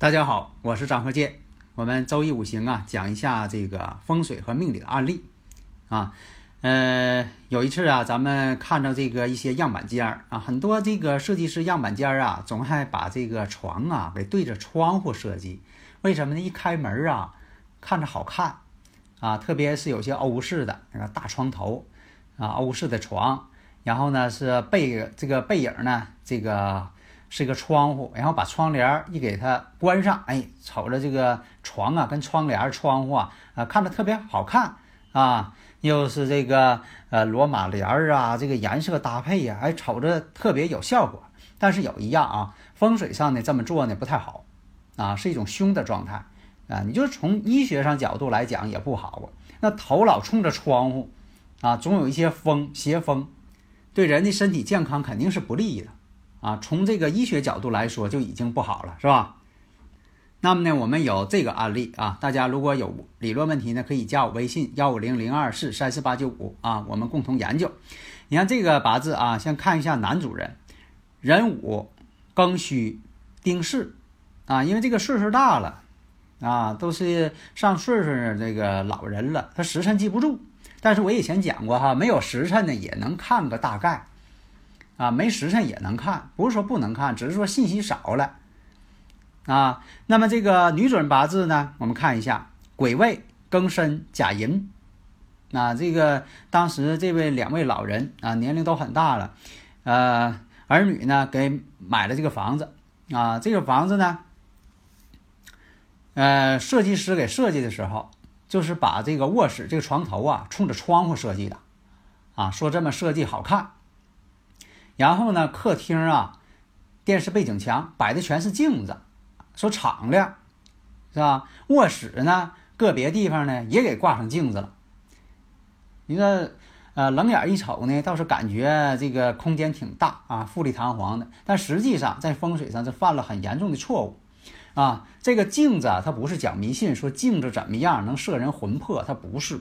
大家好，我是张和建。我们周易五行啊，讲一下这个风水和命理的案例啊。呃，有一次啊，咱们看到这个一些样板间儿啊，很多这个设计师样板间儿啊，总爱把这个床啊给对着窗户设计。为什么呢？一开门啊，看着好看啊。特别是有些欧式的那个大床头啊，欧式的床，然后呢是背这个背影呢，这个。是一个窗户，然后把窗帘一给它关上，哎，瞅着这个床啊，跟窗帘、窗户啊，啊，看着特别好看啊。又是这个呃罗马帘儿啊，这个颜色搭配呀，哎，瞅着特别有效果。但是有一样啊，风水上呢这么做呢不太好啊，是一种凶的状态啊。你就从医学上角度来讲也不好。那头老冲着窗户啊，总有一些风邪风，对人的身体健康肯定是不利的。啊，从这个医学角度来说就已经不好了，是吧？那么呢，我们有这个案例啊，大家如果有理论问题呢，可以加我微信幺五零零二四三四八九五啊，我们共同研究。你看这个八字啊，先看一下男主人，壬午、庚戌、丁巳啊，因为这个岁数大了啊，都是上岁数这个老人了，他时辰记不住。但是我以前讲过哈，没有时辰呢也能看个大概。啊，没时辰也能看，不是说不能看，只是说信息少了。啊，那么这个女主人八字呢，我们看一下癸未、庚申、甲寅。啊，这个当时这位两位老人啊，年龄都很大了，呃，儿女呢给买了这个房子。啊，这个房子呢，呃，设计师给设计的时候，就是把这个卧室这个床头啊冲着窗户设计的，啊，说这么设计好看。然后呢，客厅啊，电视背景墙摆的全是镜子，说敞亮，是吧？卧室呢，个别地方呢也给挂上镜子了。你说，呃，冷眼一瞅呢，倒是感觉这个空间挺大啊，富丽堂皇的。但实际上在风水上是犯了很严重的错误，啊，这个镜子啊，它不是讲迷信，说镜子怎么样能摄人魂魄，它不是。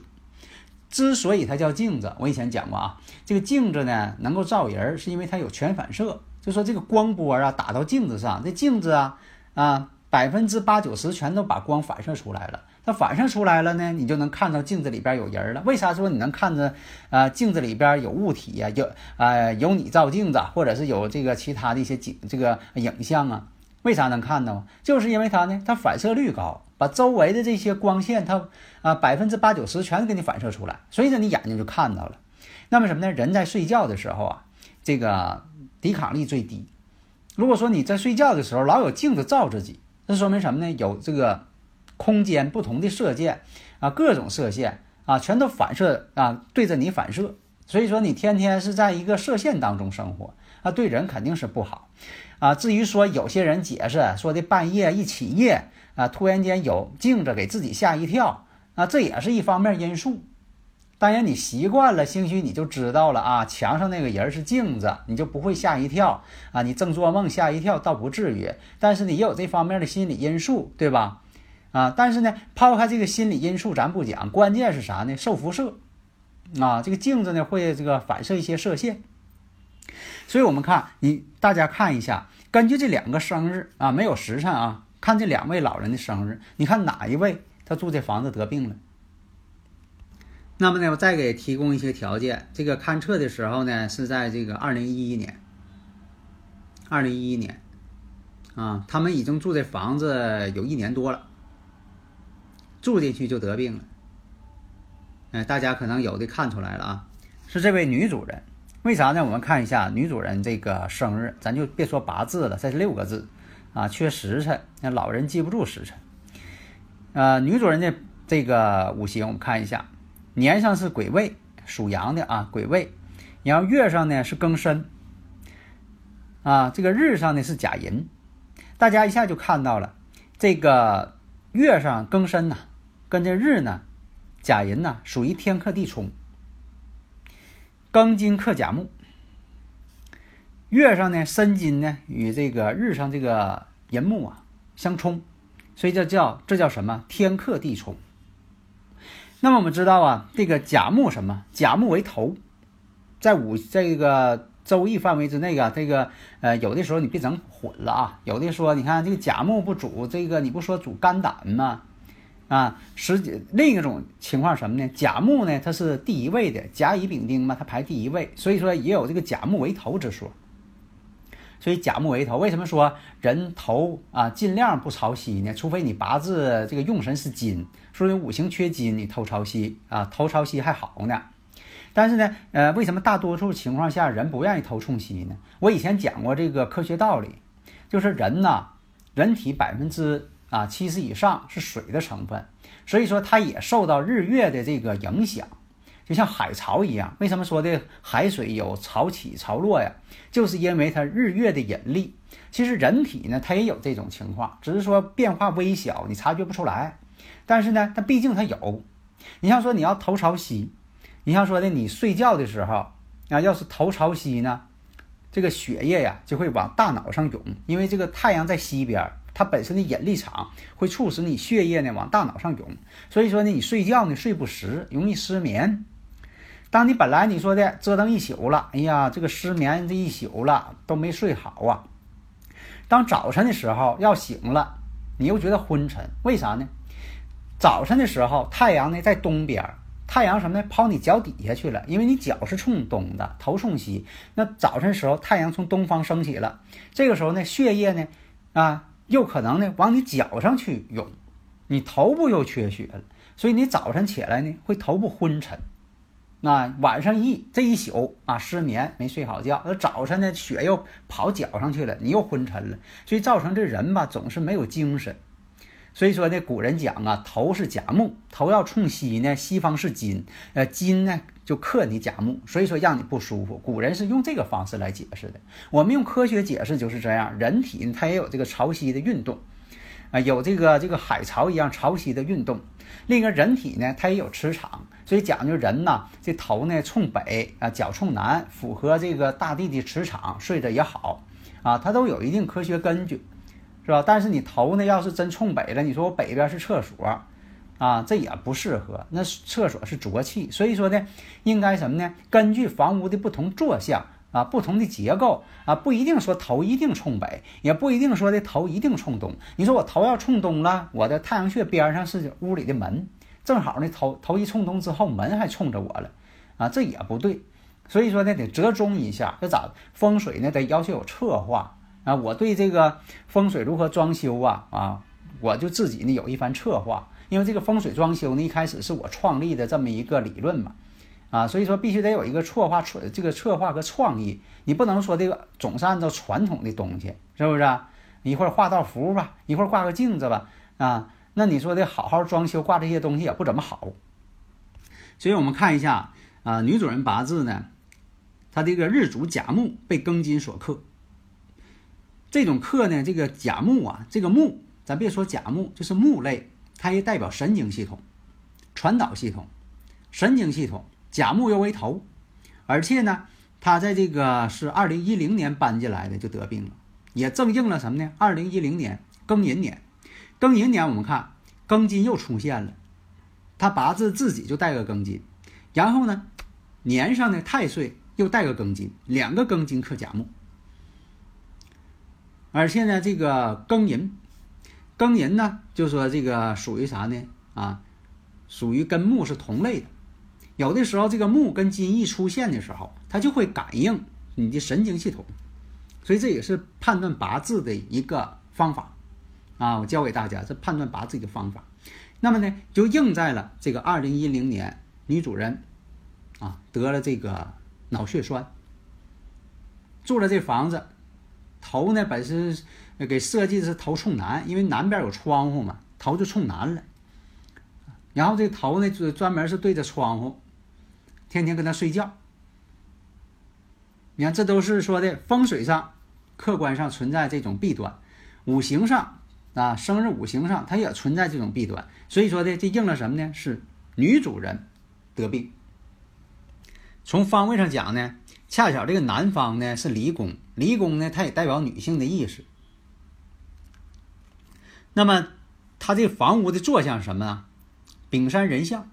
之所以它叫镜子，我以前讲过啊，这个镜子呢能够照人，是因为它有全反射，就说这个光波啊打到镜子上，这镜子啊啊百分之八九十全都把光反射出来了。它反射出来了呢，你就能看到镜子里边有人了。为啥说你能看着啊镜子里边有物体呀？有啊有你照镜子，或者是有这个其他的一些景这个影像啊？为啥能看到？就是因为它呢，它反射率高。把周围的这些光线，它啊百分之八九十全给你反射出来，所以说你眼睛就看到了。那么什么呢？人在睡觉的时候啊，这个抵抗力最低。如果说你在睡觉的时候老有镜子照自己，这说明什么呢？有这个空间不同的射线啊，各种射线啊，全都反射啊，对着你反射。所以说你天天是在一个射线当中生活啊，对人肯定是不好啊。至于说有些人解释说的半夜一起夜。啊，突然间有镜子给自己吓一跳，啊，这也是一方面因素。当然，你习惯了，兴许你就知道了啊，墙上那个人是镜子，你就不会吓一跳啊。你正做梦吓一跳倒不至于，但是你也有这方面的心理因素，对吧？啊，但是呢，抛开这个心理因素咱不讲，关键是啥呢？受辐射啊，这个镜子呢会这个反射一些射线。所以我们看，你大家看一下，根据这两个生日啊，没有时辰啊。看这两位老人的生日，你看哪一位他住这房子得病了？那么呢，我再给提供一些条件。这个勘测的时候呢，是在这个二零一一年，二零一一年啊，他们已经住这房子有一年多了，住进去就得病了。哎，大家可能有的看出来了啊，是这位女主人。为啥呢？我们看一下女主人这个生日，咱就别说八字了，这是六个字。啊，缺时辰，那老人记不住时辰。呃，女主人的这个五行，我们看一下，年上是癸未，属羊的啊，癸未，然后月上呢是庚申，啊，这个日上呢是甲寅，大家一下就看到了，这个月上庚申呐，跟这日呢，甲寅呐，属于天克地冲，庚金克甲木，月上呢申金呢与这个日上这个寅木啊相冲，所以这叫这叫什么？天克地冲。那么我们知道啊，这个甲木什么？甲木为头，在五这个。周易范围之内啊，这个呃，有的时候你别整混了啊。有的说，你看这个甲木不主这个，你不说主肝胆吗？啊，实际另一种情况什么呢？甲木呢，它是第一位的，甲乙丙丁嘛，它排第一位，所以说也有这个甲木为头之说。所以甲木为头，为什么说人头啊尽量不朝西呢？除非你八字这个用神是金，说明五行缺金，你头朝西啊，头朝西还好呢。但是呢，呃，为什么大多数情况下人不愿意头冲西呢？我以前讲过这个科学道理，就是人呐，人体百分之啊七十以上是水的成分，所以说它也受到日月的这个影响，就像海潮一样。为什么说的海水有潮起潮落呀？就是因为它日月的引力。其实人体呢，它也有这种情况，只是说变化微小，你察觉不出来。但是呢，它毕竟它有。你像说你要头朝西。你像说的，你睡觉的时候啊，要是头朝西呢，这个血液呀就会往大脑上涌，因为这个太阳在西边，它本身的引力场会促使你血液呢往大脑上涌，所以说呢，你睡觉呢睡不实，容易失眠。当你本来你说的折腾一宿了，哎呀，这个失眠这一宿了都没睡好啊，当早晨的时候要醒了，你又觉得昏沉，为啥呢？早晨的时候太阳呢在东边。太阳什么呢？跑你脚底下去了，因为你脚是冲东的，头冲西。那早晨时候，太阳从东方升起了，这个时候呢，血液呢，啊，又可能呢往你脚上去涌，你头部又缺血了，所以你早晨起来呢会头部昏沉。那晚上一这一宿啊失眠没睡好觉，那早晨呢血又跑脚上去了，你又昏沉了，所以造成这人吧总是没有精神。所以说呢，古人讲啊，头是甲木，头要冲西呢，西方是金，呃，金呢就克你甲木，所以说让你不舒服。古人是用这个方式来解释的。我们用科学解释就是这样，人体它也有这个潮汐的运动，啊，有这个这个海潮一样潮汐的运动。另一个人体呢，它也有磁场，所以讲究人呐，这头呢冲北啊，脚冲南，符合这个大地的磁场，睡着也好啊，它都有一定科学根据。是吧？但是你头呢，要是真冲北了，你说我北边是厕所，啊，这也不适合。那厕所是浊气，所以说呢，应该什么呢？根据房屋的不同坐向啊，不同的结构啊，不一定说头一定冲北，也不一定说的头一定冲东。你说我头要冲东了，我的太阳穴边上是屋里的门，正好呢，头头一冲东之后，门还冲着我了，啊，这也不对。所以说呢，得折中一下。这咋风水呢？得要求有策划。啊，我对这个风水如何装修啊啊，我就自己呢有一番策划，因为这个风水装修呢一开始是我创立的这么一个理论嘛，啊，所以说必须得有一个策划策这个策划和创意，你不能说这个总是按照传统的东西，是不是？一会儿画道符吧，一会儿挂个镜子吧，啊，那你说的好好装修挂这些东西也不怎么好，所以我们看一下啊，女主人八字呢，她这个日主甲木被庚金所克。这种克呢，这个甲木啊，这个木，咱别说甲木，就是木类，它也代表神经系统、传导系统、神经系统。甲木又为头，而且呢，他在这个是二零一零年搬进来的，就得病了，也正应了什么呢？二零一零年庚寅年，庚寅年我们看庚金又出现了，他八字自己就带个庚金，然后呢，年上的太岁又带个庚金，两个庚金克甲木。而且呢，这个庚寅，庚寅呢，就说这个属于啥呢？啊，属于跟木是同类的。有的时候，这个木跟金一出现的时候，它就会感应你的神经系统，所以这也是判断八字的一个方法啊。我教给大家这判断八字的方法。那么呢，就应在了这个二零一零年女主人啊得了这个脑血栓，住了这房子。头呢，本身给设计的是头冲南，因为南边有窗户嘛，头就冲南了。然后这头呢就专门是对着窗户，天天跟他睡觉。你看，这都是说的风水上、客观上存在这种弊端，五行上啊，生日五行上它也存在这种弊端。所以说的这应了什么呢？是女主人得病。从方位上讲呢，恰巧这个南方呢是离宫，离宫呢它也代表女性的意识。那么，它这房屋的坐向什么呢？丙山人相，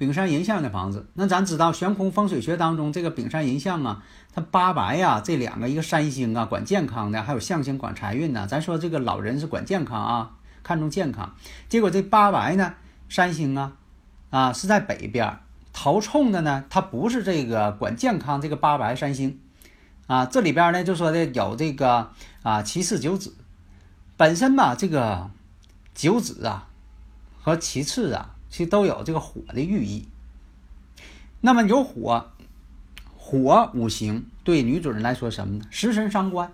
丙山人相的房子。那咱知道悬空风水学当中，这个丙山人相啊，它八白呀，这两个一个山星啊，管健康的，还有象星管财运呢。咱说这个老人是管健康啊，看重健康。结果这八白呢，山星啊，啊是在北边。头冲的呢，它不是这个管健康这个八白三星，啊，这里边呢就说的有这个啊七次九子，本身吧这个九子啊和其次啊，其实都有这个火的寓意。那么有火，火五行对女主人来说什么呢？食神伤官。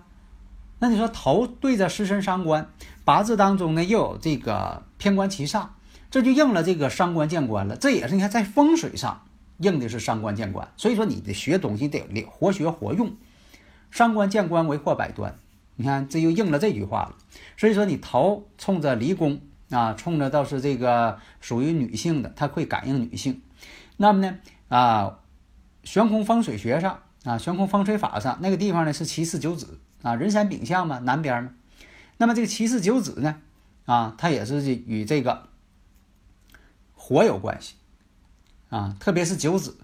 那你说头对着食神伤官，八字当中呢又有这个偏官七煞。这就应了这个伤官见官了，这也是你看在风水上应的是伤官见官，所以说你的学东西得活学活用，伤官见官为祸百端，你看这又应了这句话了。所以说你头冲着离宫啊，冲着倒是这个属于女性的，它会感应女性。那么呢啊，悬空风水学上啊，悬空风水法上那个地方呢是七四九子啊，人山丙向嘛，南边嘛。那么这个七四九子呢啊，它也是与这个。火有关系，啊，特别是九子，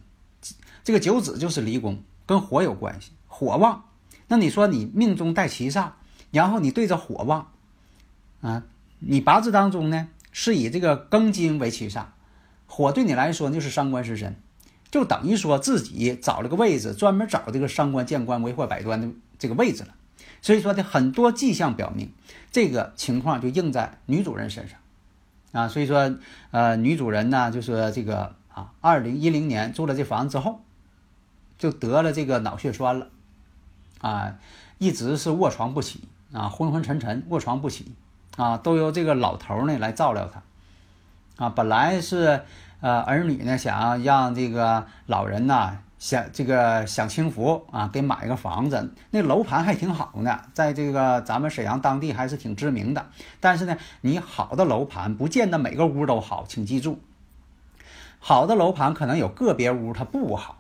这个九子就是离宫，跟火有关系，火旺。那你说你命中带七煞，然后你对着火旺，啊，你八字当中呢是以这个庚金为七煞，火对你来说就是伤官食神，就等于说自己找了个位置，专门找这个伤官见官为祸百端的这个位置了。所以说的很多迹象表明，这个情况就应在女主人身上。啊，所以说，呃，女主人呢，就说这个啊，二零一零年租了这房子之后，就得了这个脑血栓了，啊，一直是卧床不起啊，昏昏沉沉，卧床不起啊，都由这个老头呢来照料他，啊，本来是呃儿女呢想让这个老人呐。享这个享清福啊，给买个房子，那楼盘还挺好呢，在这个咱们沈阳当地还是挺知名的。但是呢，你好的楼盘不见得每个屋都好，请记住，好的楼盘可能有个别屋它不好，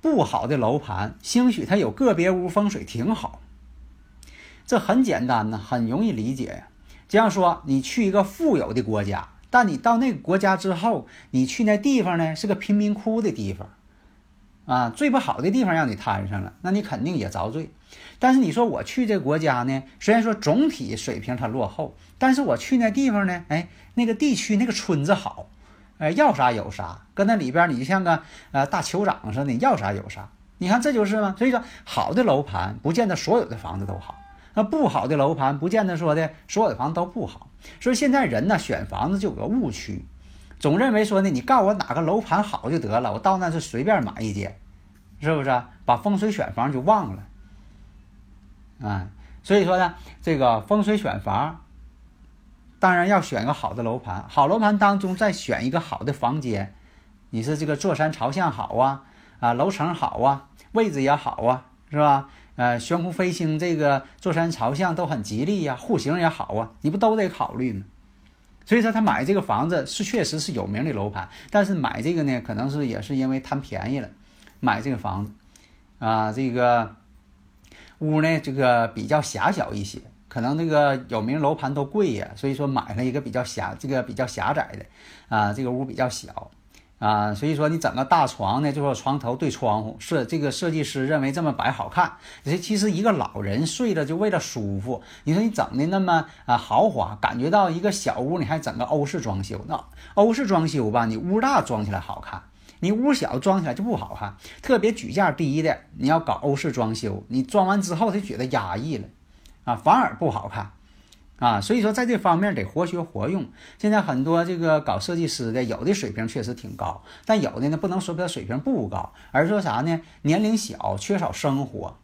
不好的楼盘兴许它有个别屋风水挺好。这很简单呢，很容易理解呀。这样说，你去一个富有的国家，但你到那个国家之后，你去那地方呢是个贫民窟的地方。啊，最不好的地方让你摊上了，那你肯定也遭罪。但是你说我去这国家呢，虽然说总体水平它落后，但是我去那地方呢，哎，那个地区那个村子好，哎，要啥有啥，搁那里边你就像个呃大酋长似的，要啥有啥。你看这就是吗？所以说，好的楼盘不见得所有的房子都好，那不好的楼盘不见得说的所有的房子都不好。所以现在人呢选房子就有个误区。总认为说呢，你告诉我哪个楼盘好就得了，我到那是随便买一间，是不是啊？把风水选房就忘了，啊，所以说呢，这个风水选房，当然要选个好的楼盘，好楼盘当中再选一个好的房间，你是这个坐山朝向好啊，啊，楼层好啊，位置也好啊，是吧？呃，悬空飞星这个坐山朝向都很吉利呀，户型也好啊，你不都得考虑吗？所以说他买这个房子是确实是有名的楼盘，但是买这个呢，可能是也是因为贪便宜了，买这个房子，啊，这个屋呢这个比较狭小一些，可能那个有名楼盘都贵呀，所以说买了一个比较狭这个比较狭窄的，啊，这个屋比较小。啊，所以说你整个大床呢，就说床头对窗户，设这个设计师认为这么摆好看。这其实一个老人睡着就为了舒服。你说你整的那么啊豪华，感觉到一个小屋，你还整个欧式装修，那欧式装修吧，你屋大装起来好看，你屋小装起来就不好看。特别举价低的，你要搞欧式装修，你装完之后他觉得压抑了，啊，反而不好看。啊，所以说在这方面得活学活用。现在很多这个搞设计师的，有的水平确实挺高，但有的呢不能说他水平不高，而说啥呢？年龄小，缺少生活，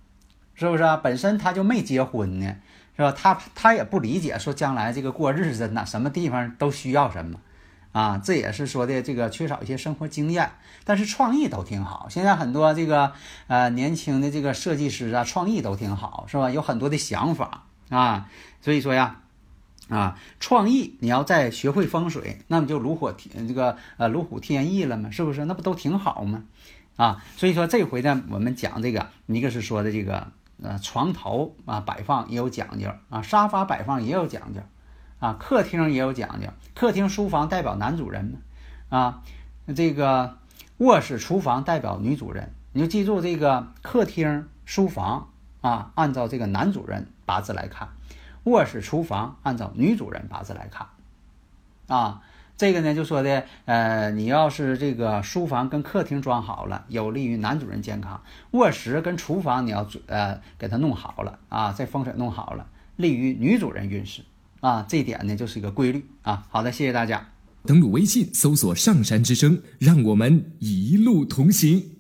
是不是啊？本身他就没结婚呢，是吧？他他也不理解说将来这个过日子哪什么地方都需要什么，啊，这也是说的这个缺少一些生活经验，但是创意都挺好。现在很多这个呃年轻的这个设计师啊，创意都挺好，是吧？有很多的想法啊，所以说呀。啊，创意你要再学会风水，那么就炉火天这个呃炉虎添翼了嘛，是不是？那不都挺好吗？啊，所以说这回呢，我们讲这个，一个是说的这个呃床头啊摆放也有讲究啊，沙发摆放也有讲究啊，客厅也有讲究，客厅书房代表男主人嘛，啊，这个卧室厨房代表女主人，你就记住这个客厅书房啊，按照这个男主人八字来看。卧室、厨房按照女主人八字来看，啊，这个呢就说的，呃，你要是这个书房跟客厅装好了，有利于男主人健康；卧室跟厨房你要呃给他弄好了啊，这风水弄好了，利于女主人运势啊。这一点呢就是一个规律啊。好的，谢谢大家。登录微信搜索“上山之声”，让我们一路同行。